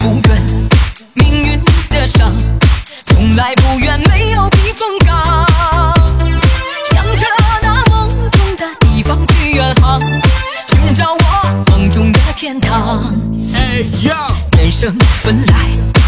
不怨命运的伤，从来不怨没有避风港，向着那梦中的地方去远航，寻找我梦中的天堂。哎呀。人生本来。